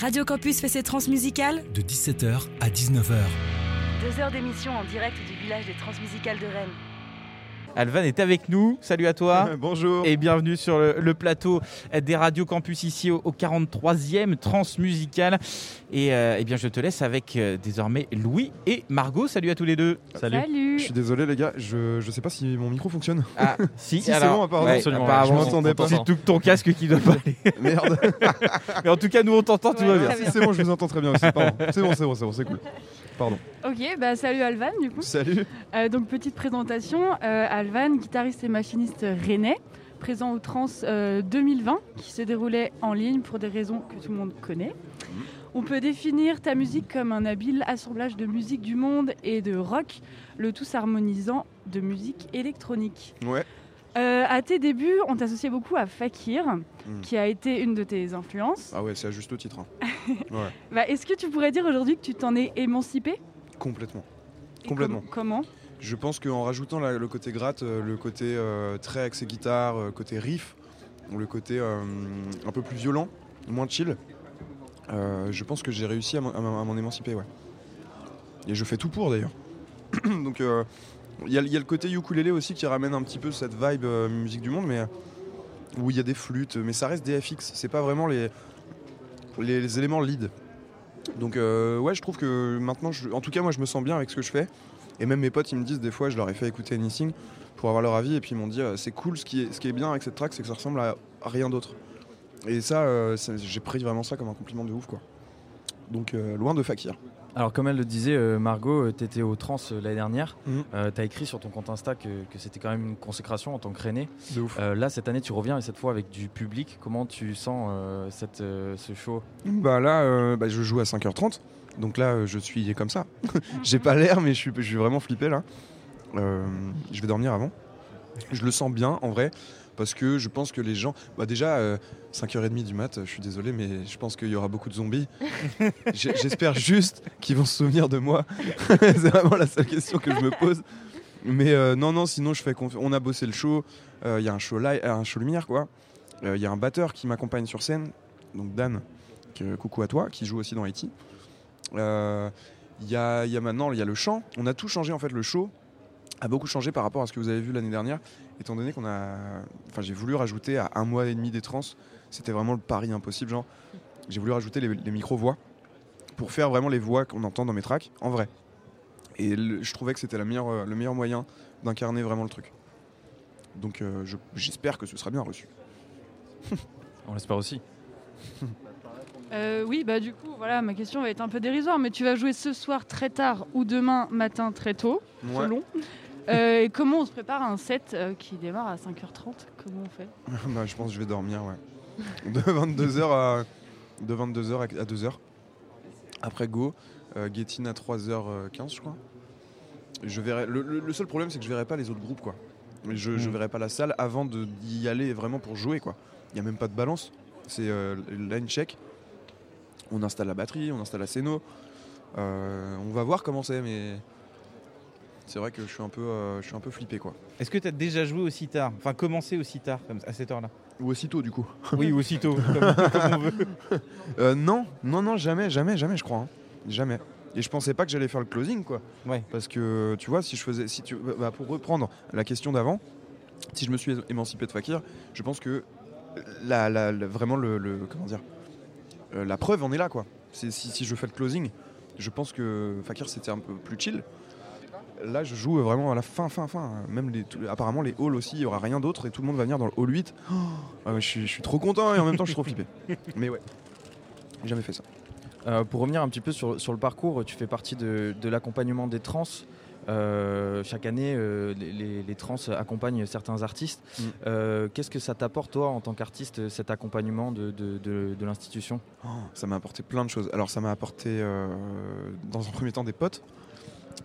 Radio Campus fait ses transmusicales de 17h à 19h. Deux heures d'émission en direct du village des transmusicales de Rennes. Alvan est avec nous. Salut à toi. Bonjour. Et bienvenue sur le, le plateau des Radio Campus ici au, au 43e Transmusical. Et euh, eh bien, je te laisse avec euh, désormais Louis et Margot. Salut à tous les deux. Je suis désolé les gars, je, je sais pas si mon micro fonctionne. Ah, si, Si, c'est bon, apparemment. ouais, Absolument, apparemment, je m'entendais pas. C'est tout ton casque qui doit parler. Merde. Mais en tout cas, nous on t'entend, tout va bien. Si, c'est bon, je vous entends très bien aussi. C'est bon, c'est bon, c'est bon, c'est cool. Pardon. Ok, bah salut Alvan du coup. Salut. Euh, donc petite présentation, euh, Alvan, guitariste et machiniste rennais, présent au Trans euh, 2020 qui se déroulait en ligne pour des raisons que tout le monde connaît. On peut définir ta musique comme un habile assemblage de musique du monde et de rock, le tout s'harmonisant de musique électronique. Ouais. Euh, à tes débuts, on t'associait beaucoup à Fakir, Mm. qui a été une de tes influences. Ah ouais, c'est à juste titre. hein. Ouais, Bah, Est-ce que tu pourrais dire aujourd'hui que tu t'en es émancipé? Complètement. Et Complètement. com- comment? Je pense qu'en rajoutant la- le côté gratte, euh, le côté euh, très axé guitare, euh, côté riff, le côté euh, un peu plus violent, moins chill, je pense que j'ai réussi à m'en- émanciper, ouais. Et je fais tout pour d'ailleurs. Donc il y, a- le côté ukulélé aussi qui ramène un petit peu cette vibe euh, musique du monde, mais où il y a des flûtes, mais ça reste des FX, c'est pas vraiment les, éléments lead. Donc euh, ouais, je trouve que maintenant, en tout cas moi je me sens bien avec ce que je fais. Et même mes potes, ils me disent des fois, je leur ai fait écouter Anything pour avoir leur avis, et puis ils m'ont dit, euh, c'est cool, ce qui, est, bien avec cette track, c'est que ça ressemble à, rien d'autre. Et ça, euh, j'ai pris vraiment ça comme un compliment de ouf, quoi. Donc euh, loin de Fakir. Alors comme elle le disait, euh, Margot, tu étais au Trans euh, l'année dernière. Tu as écrit sur ton compte Insta que, que c'était quand même une consécration en tant que René. De ouf. Euh, là, cette année, tu reviens et cette fois avec du public. Comment tu sens euh, cette, euh, ce show? Bah là, euh, bah, je joue à 5h30, donc là, euh, je suis comme ça. j'ai pas l'air, mais je suis, je suis vraiment flippé là. Euh, je vais dormir avant. Je le sens bien en vrai, parce que je pense que les gens. Bah déjà, euh, 5h30 du mat, je suis désolé, mais je pense qu'il y aura beaucoup de zombies. J'espère juste qu'ils vont se souvenir de moi. C'est vraiment la seule question que je me pose. Mais euh, non, non, sinon, je fais on a bossé le show. Euh, Il y a un show, live, un show lumière, quoi. Euh, Il y a un batteur qui m'accompagne sur scène, donc Dan, que- coucou à toi, qui joue aussi dans Haïti. Euh, Il y, y a maintenant il y a le chant. On a tout changé en fait. Le show a beaucoup changé par rapport à ce que vous avez vu l'année dernière, étant donné qu'on a. Enfin, j'ai voulu rajouter à un mois et demi des trans. C'était vraiment le pari impossible, genre. J'ai voulu rajouter les, les micro-voix pour faire vraiment les voix qu'on entend dans mes tracks en vrai. Et le- je trouvais que c'était la meilleure, euh, le meilleur moyen d'incarner vraiment le truc. Donc euh, je- j'espère que ce sera bien reçu. On l'espère aussi. Euh, oui, bah du coup, voilà, ma question va être un peu dérisoire, mais tu vas jouer ce soir très tard ou demain matin très tôt, Ouais. selon. Euh, et comment on se prépare à un set euh, qui démarre à 5h30 Comment on fait? Bah, je pense que je vais dormir, ouais. De 22h à, de 22h à 2h. Après Go, euh, Gettin à 3h15, je crois. Je verrai, le, le- le seul problème, c'est que je verrai pas les autres groupes, quoi. Je, je Mm. verrai pas la salle avant d'y aller vraiment pour jouer, quoi. Il n'y a même pas de balance. C'est euh, line check. On installe la batterie, on installe la scéno. Euh, on va voir comment c'est, mais c'est vrai que je suis un peu, euh, je suis un peu flippé, quoi. Est-ce que tu as déjà joué aussi tard Enfin, commencé aussi tard, comme à cette heure-là? Ou aussitôt, du coup. Oui, aussitôt, comme, comme on veut. Euh, non, non, non, jamais, jamais, jamais, je crois. hein. Jamais. Et je pensais pas que j'allais faire le closing, quoi. Ouais. Parce que, tu vois, si je faisais. Si tu, bah, pour reprendre la question d'avant, si je me suis émancipé de Fakir, je pense que la, la- la- vraiment le, le- Comment dire euh, La preuve en est là, quoi. Si, si je fais le closing, je pense que Fakir c'était un peu plus chill. Là, je joue vraiment à la fin, fin, fin. Même les, tout- apparemment, les halls aussi, il y aura rien d'autre et tout le monde va venir dans le hall 8. Oh, ah je, suis, trop content et en même temps, je suis trop flippé. Mais ouais, j'ai jamais fait ça. Euh, pour revenir un petit peu sur, sur le parcours, tu fais partie de, de l'accompagnement des trans. Euh, chaque année, euh, les, les- les trans accompagnent certains artistes. Mm. Euh, Qu'est-ce que ça t'apporte, toi, en tant qu'artiste, cet accompagnement de, de- de- de l'institution? Oh, ça m'a apporté plein de choses. Alors ça m'a apporté euh, dans un premier temps des potes.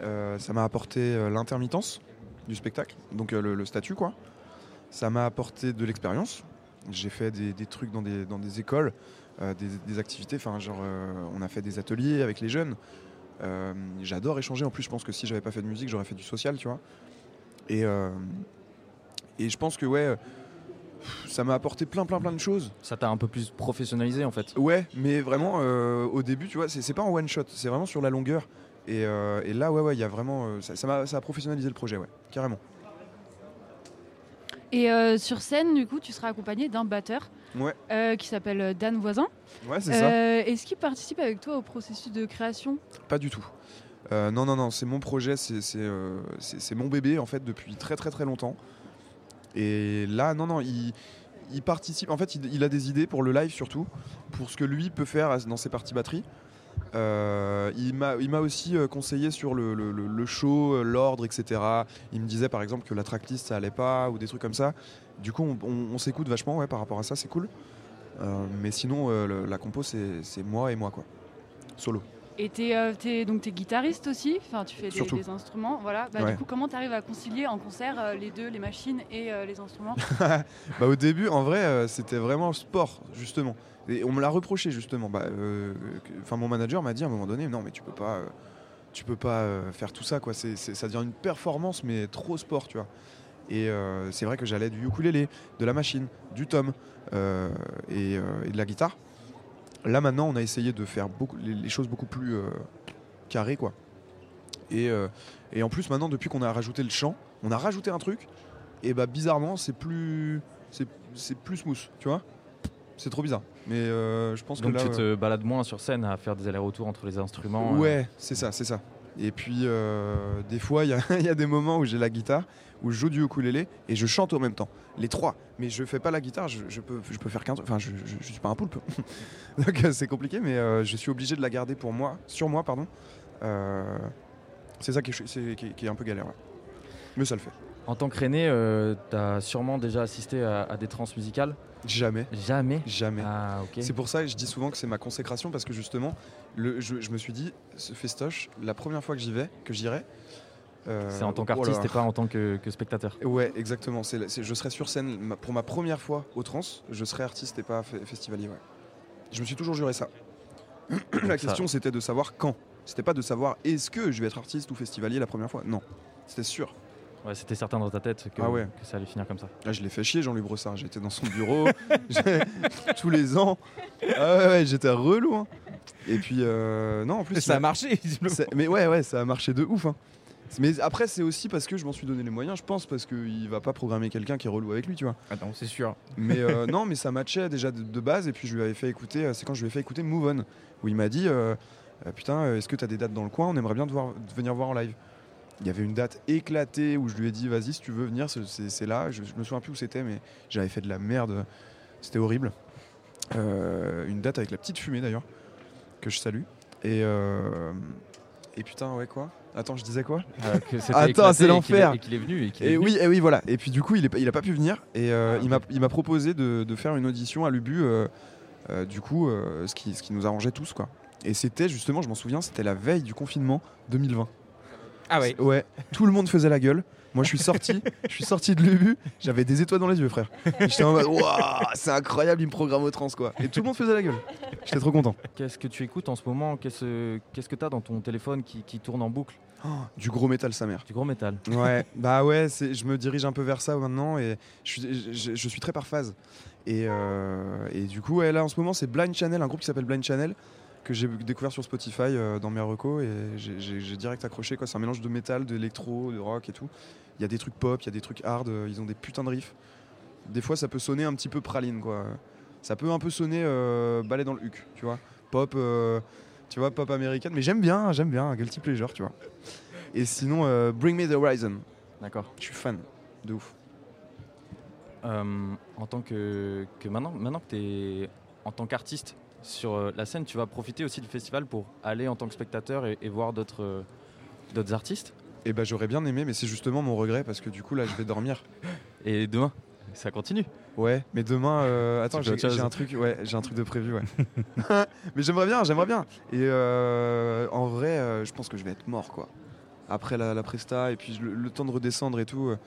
Euh, ça m'a apporté euh, l'intermittence du spectacle, donc euh, le, le statut quoi. Ça m'a apporté de l'expérience. J'ai fait des, des trucs dans des, dans des écoles, des, des activités. Enfin genre on a fait des ateliers avec les jeunes. Euh, J'adore échanger. En plus je pense que si j'avais pas fait de musique j'aurais fait du social, tu vois. Et, euh, et je pense que ouais, ça m'a apporté plein, plein, plein de choses. Ça t'a un peu plus professionnalisé en fait. Ouais, mais vraiment, euh, au début, tu vois, c'est pas en one shot, c'est vraiment sur la longueur. Et, euh, et là, ouais, ouais, il y a vraiment. euh, ça, ça, m'a- ça a professionnalisé le projet, ouais, carrément. Et euh, sur scène, du coup, tu seras accompagné d'un batteur Ouais, qui s'appelle Dan Voisin. ouais, c'est ça. Est-ce qu'il participe avec toi au processus de création? Pas du tout. Euh, non, non, non, c'est mon projet, c'est euh, mon bébé en fait depuis très très très longtemps. Et là, non, non, il, il participe. En fait, il, il a des idées pour le live surtout, pour ce que lui peut faire dans ses parties batterie. Euh, il m'a aussi euh, conseillé sur le, le- show, euh, l'ordre, etc. Il me disait par exemple que la tracklist ça allait pas ou des trucs comme ça. Du coup, on, s'écoute vachement ouais, par rapport à ça, c'est cool. Mais sinon, la compo, c'est moi et moi quoi. Solo. Et t'es, euh, t'es- donc t'es guitariste aussi, enfin tu fais des, des instruments, voilà. Bah, Ouais. Du coup, comment t'arrives à concilier en concert euh, les deux, les machines et euh, les instruments? Bah, au début, en vrai, euh, c'était vraiment sport, justement. Et on me l'a reproché, justement. Bah, Enfin, mon manager m'a dit à un moment donné, non, mais tu peux pas, tu peux pas faire tout ça, quoi. C'est, c'est- ça devient une performance, mais trop sport, tu vois. Et c'est vrai que j'allais du ukulélé, de la machine, du tom et, et de la guitare. Là, maintenant, on a essayé de faire beaucoup, les, les choses beaucoup plus euh, carrées, quoi. Et, euh, et en plus, maintenant, depuis qu'on a rajouté le chant, on a rajouté un truc. Et bah, bizarrement, c'est plus, c'est, plus smooth, tu vois. C'est trop bizarre. Mais euh, je pense Donc que là. tu te balades moins sur scène à faire des allers-retours entre les instruments. Ouais, c'est ça, c'est ça. Et puis, euh, des fois, il y, a- des moments où j'ai la guitare, où je joue du ukulélé et je chante en même temps. Les trois. Mais je fais pas la guitare, je, peux, je peux faire qu'un. Enfin, je, je, je suis pas un poulpe. Donc, euh, c'est compliqué, mais euh, je suis obligé de la garder pour moi, sur moi, pardon. C'est ça qui est, un peu galère. Mais ça le fait. En tant que René, tu as sûrement déjà assisté à, à des trans musicales Jamais. Jamais. Jamais. Ah ok. C'est pour ça que je dis souvent que c'est ma consécration parce que justement, le, je, je me suis dit, ce festoche, la première fois que j'y vais, que j'irai. euh, C'est en tant oh qu'artiste et pas en tant que, que spectateur. Ouais, exactement. C'est, c'est- je serai sur scène ma- pour ma première fois au trans. Je serai artiste et pas fe- festivalier. Ouais. Je me suis toujours juré ça. la Ça- question c'était de savoir quand. C'était pas de savoir est-ce que je vais être artiste ou festivalier la première fois. Non, c'était sûr. Ouais, C'était certain dans ta tête que, Ah ouais. que ça allait finir comme ça. Là, je l'ai fait chier, Jean-Louis Brossard. J'étais dans son bureau j'ai- tous les ans. Ah ouais, ouais, j'étais relou. hein. Et puis, euh, non, en plus, il ça a- marché, Mais ouais, ouais, ça a marché de ouf. hein. Mais après, c'est aussi parce que je m'en suis donné les moyens, je pense, parce qu'il va pas programmer quelqu'un qui est relou avec lui, tu vois. Ah non, c'est sûr. Mais euh, non, mais ça matchait déjà de, de base. Et puis je lui avais fait écouter, euh, c'est quand je lui ai fait écouter Move On, où il m'a dit euh, Putain, est-ce que tu as des dates dans le coin? On aimerait bien te, voir- te venir voir en live. Il y avait une date éclatée où je lui ai dit Vas-y, si tu veux venir, c'est- là. Je, je me souviens plus où c'était, mais j'avais fait de la merde. C'était horrible. Euh, une date avec la petite fumée d'ailleurs, que je salue. Et, euh, et putain, ouais, quoi? Attends, je disais quoi? Euh, que c'était Attends, c'est l'enfer. Et qu'il est venu. Et, qu'il est et venu. oui, et oui, voilà. Et puis du coup, il, est, pas- il a pas pu venir. Et euh, Ah, il m'a- ok. il m'a proposé de, de faire une audition à l'Ubu. du coup, ce, qui, ce qui nous arrangeait tous, quoi. Et c'était justement, je m'en souviens, c'était la veille du confinement 2020. Ah ouais. Ouais. Tout le monde faisait la gueule. Moi, je suis sorti. je suis sorti de l'Ubu. J'avais des étoiles dans les yeux, frère. Et J'étais en mode, waouh, c'est incroyable, il me programme au trans, quoi. Et tout le monde faisait la gueule. J'étais trop content. Qu'est-ce que tu écoutes en ce moment? Qu'est-ce qu'est-ce que tu as dans ton téléphone qui, qui tourne en boucle? Oh, du gros métal, sa mère. Du gros métal. Ouais, bah ouais, c'est- je me dirige un peu vers ça maintenant et je suis, je, je suis très par phase. Et, euh, et du coup, ouais, là en ce moment, c'est Blind Channel, un groupe qui s'appelle Blind Channel, que j'ai découvert sur Spotify euh, dans mes recos et j'ai- direct accroché. quoi. C'est un mélange de métal, d'électro, de rock et tout. Il y a des trucs pop, il y a des trucs hard, euh, ils ont des putains de riffs. Des fois, ça peut sonner un petit peu praline, quoi. Ça peut un peu sonner euh, balai dans le huc, tu vois. Pop, euh, tu vois, pop américaine. Mais j'aime bien, j'aime bien, guilty pleasure, tu vois. Et sinon, Bring Me the Horizon. D'accord. Je suis fan de ouf. En tant que, que maintenant, maintenant que tu es en tant qu'artiste sur euh, la scène, tu vas profiter aussi du festival pour aller en tant que spectateur et, et voir d'autres euh, d'autres artistes. Et bah j'aurais bien aimé, mais c'est justement mon regret parce que du coup là je vais dormir. Et demain, ça continue. Ouais, mais demain, euh, attends, j'ai un truc, ouais, j'ai un truc de prévu, ouais. mais j'aimerais bien, j'aimerais bien. Et euh, en vrai, euh, je pense que je vais être mort, quoi. Après la, la presta et puis le, le temps de redescendre et tout. euh,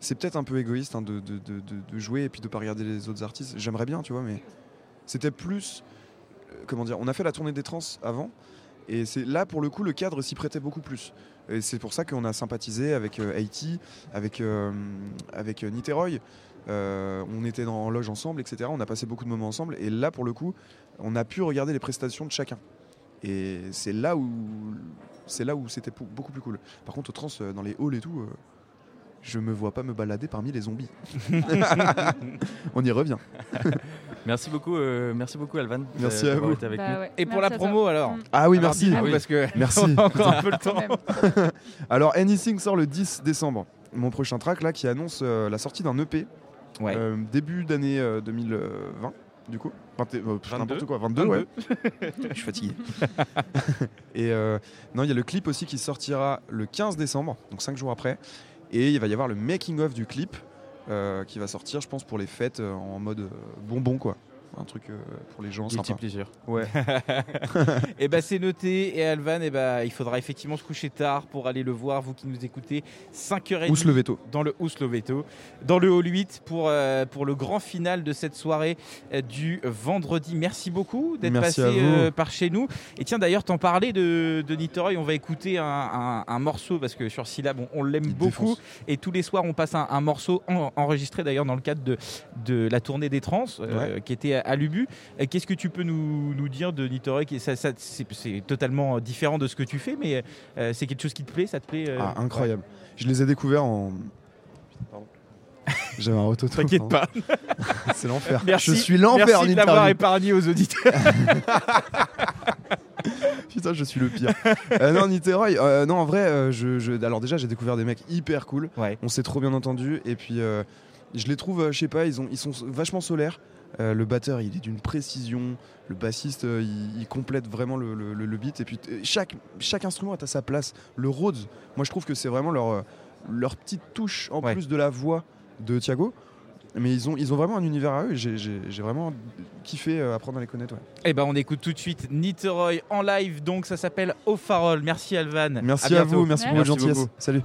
c'est peut-être un peu égoïste hein, de, de- de- de- de jouer et puis de pas regarder les autres artistes. J'aimerais bien, tu vois, mais c'était plus, euh, comment dire, on a fait la tournée des trans avant. Et c'est là pour le coup le cadre s'y prêtait beaucoup plus. Et c'est pour ça qu'on a sympathisé avec euh, Haïti, avec, euh, avec euh, Niterói, Euh, on était dans, en loge ensemble, etc. On a passé beaucoup de moments ensemble. Et là, pour le coup, on a pu regarder les prestations de chacun. Et c'est là où c'est là où c'était beaucoup plus cool. Par contre, au trans, dans les halls et tout, je me vois pas me balader parmi les zombies. on y revient. Merci beaucoup, euh, merci beaucoup Alvan. Merci à vous. été avec Bah nous. ouais. Et pour la promo alors Mm. Ah oui, Alors, merci. Ah oui. parce que Merci. on a encore un peu le temps. Alors, Anything sort le 10 décembre. Mon prochain track là qui annonce euh, la sortie d'un EP Ouais. euh, début d'année euh, 2020 du coup. Euh, 22. N'importe quoi, 22, ouais. Je suis fatigué. et euh, non, il y a le clip aussi qui sortira le 15 décembre, donc 5 jours après. Et il va y avoir le making of du clip qui va sortir, je pense, pour les fêtes euh, en mode euh, bonbon quoi. Un truc euh, pour les gens Guilty sympa. pleasure. Ouais. Et ben c'est noté. Et Alvan, et ben il faudra effectivement se coucher tard pour aller le voir. Vous qui nous écoutez, 5h30 Ou se lever tôt? dans le Hous Loveto, dans le Hall 8 pour, euh, pour le grand final de cette soirée euh, du vendredi. Merci beaucoup d'être passé par chez nous. Et tiens d'ailleurs, t'en parlais de, de Nitoroy, on va écouter un, un- un morceau parce que sur Syllab, on, on l'aime beaucoup. défonce. Et tous les soirs, on passe un, un morceau en- enregistré d'ailleurs dans le cadre de, de la tournée des trans qui était à Lubu. Et Qu'est-ce que tu peux nous, nous dire de ça, ça- C'est totalement différent de ce que tu fais, mais euh, c'est quelque chose qui te plaît Ça te plaît euh, Ah, incroyable. Je les ai découverts en. Pardon. J'avais un rototo. T'inquiète pas. C'est l'enfer. Je suis l'enfer Merci en de l'avoir interview. épargné aux auditeurs. Putain, je suis le pire. Euh, non, Niterói, euh, non, en vrai, euh, je, je- alors déjà, j'ai découvert des mecs hyper cool. Ouais. On s'est trop bien entendu. Et puis, euh, je les trouve, euh, je sais pas, ils, ont, ils sont vachement solaires. Euh, le batteur, il est d'une précision. Le bassiste, euh, il, il complète vraiment le, le- le- le beat. Et puis, chaque, chaque instrument est à sa place. Le Rhodes, moi, je trouve que c'est vraiment leur, euh, leur petite touche en Ouais. plus de la voix de Thiago. Mais ils ont, ils ont vraiment un univers à eux. et J'ai vraiment kiffé apprendre à les connaître. ouais. Eh ben, on écoute tout de suite Nitoroy en live, donc ça s'appelle Au Farol. Merci Alvan. Merci à, vous, merci pour votre gentillesse. beaucoup. Salut.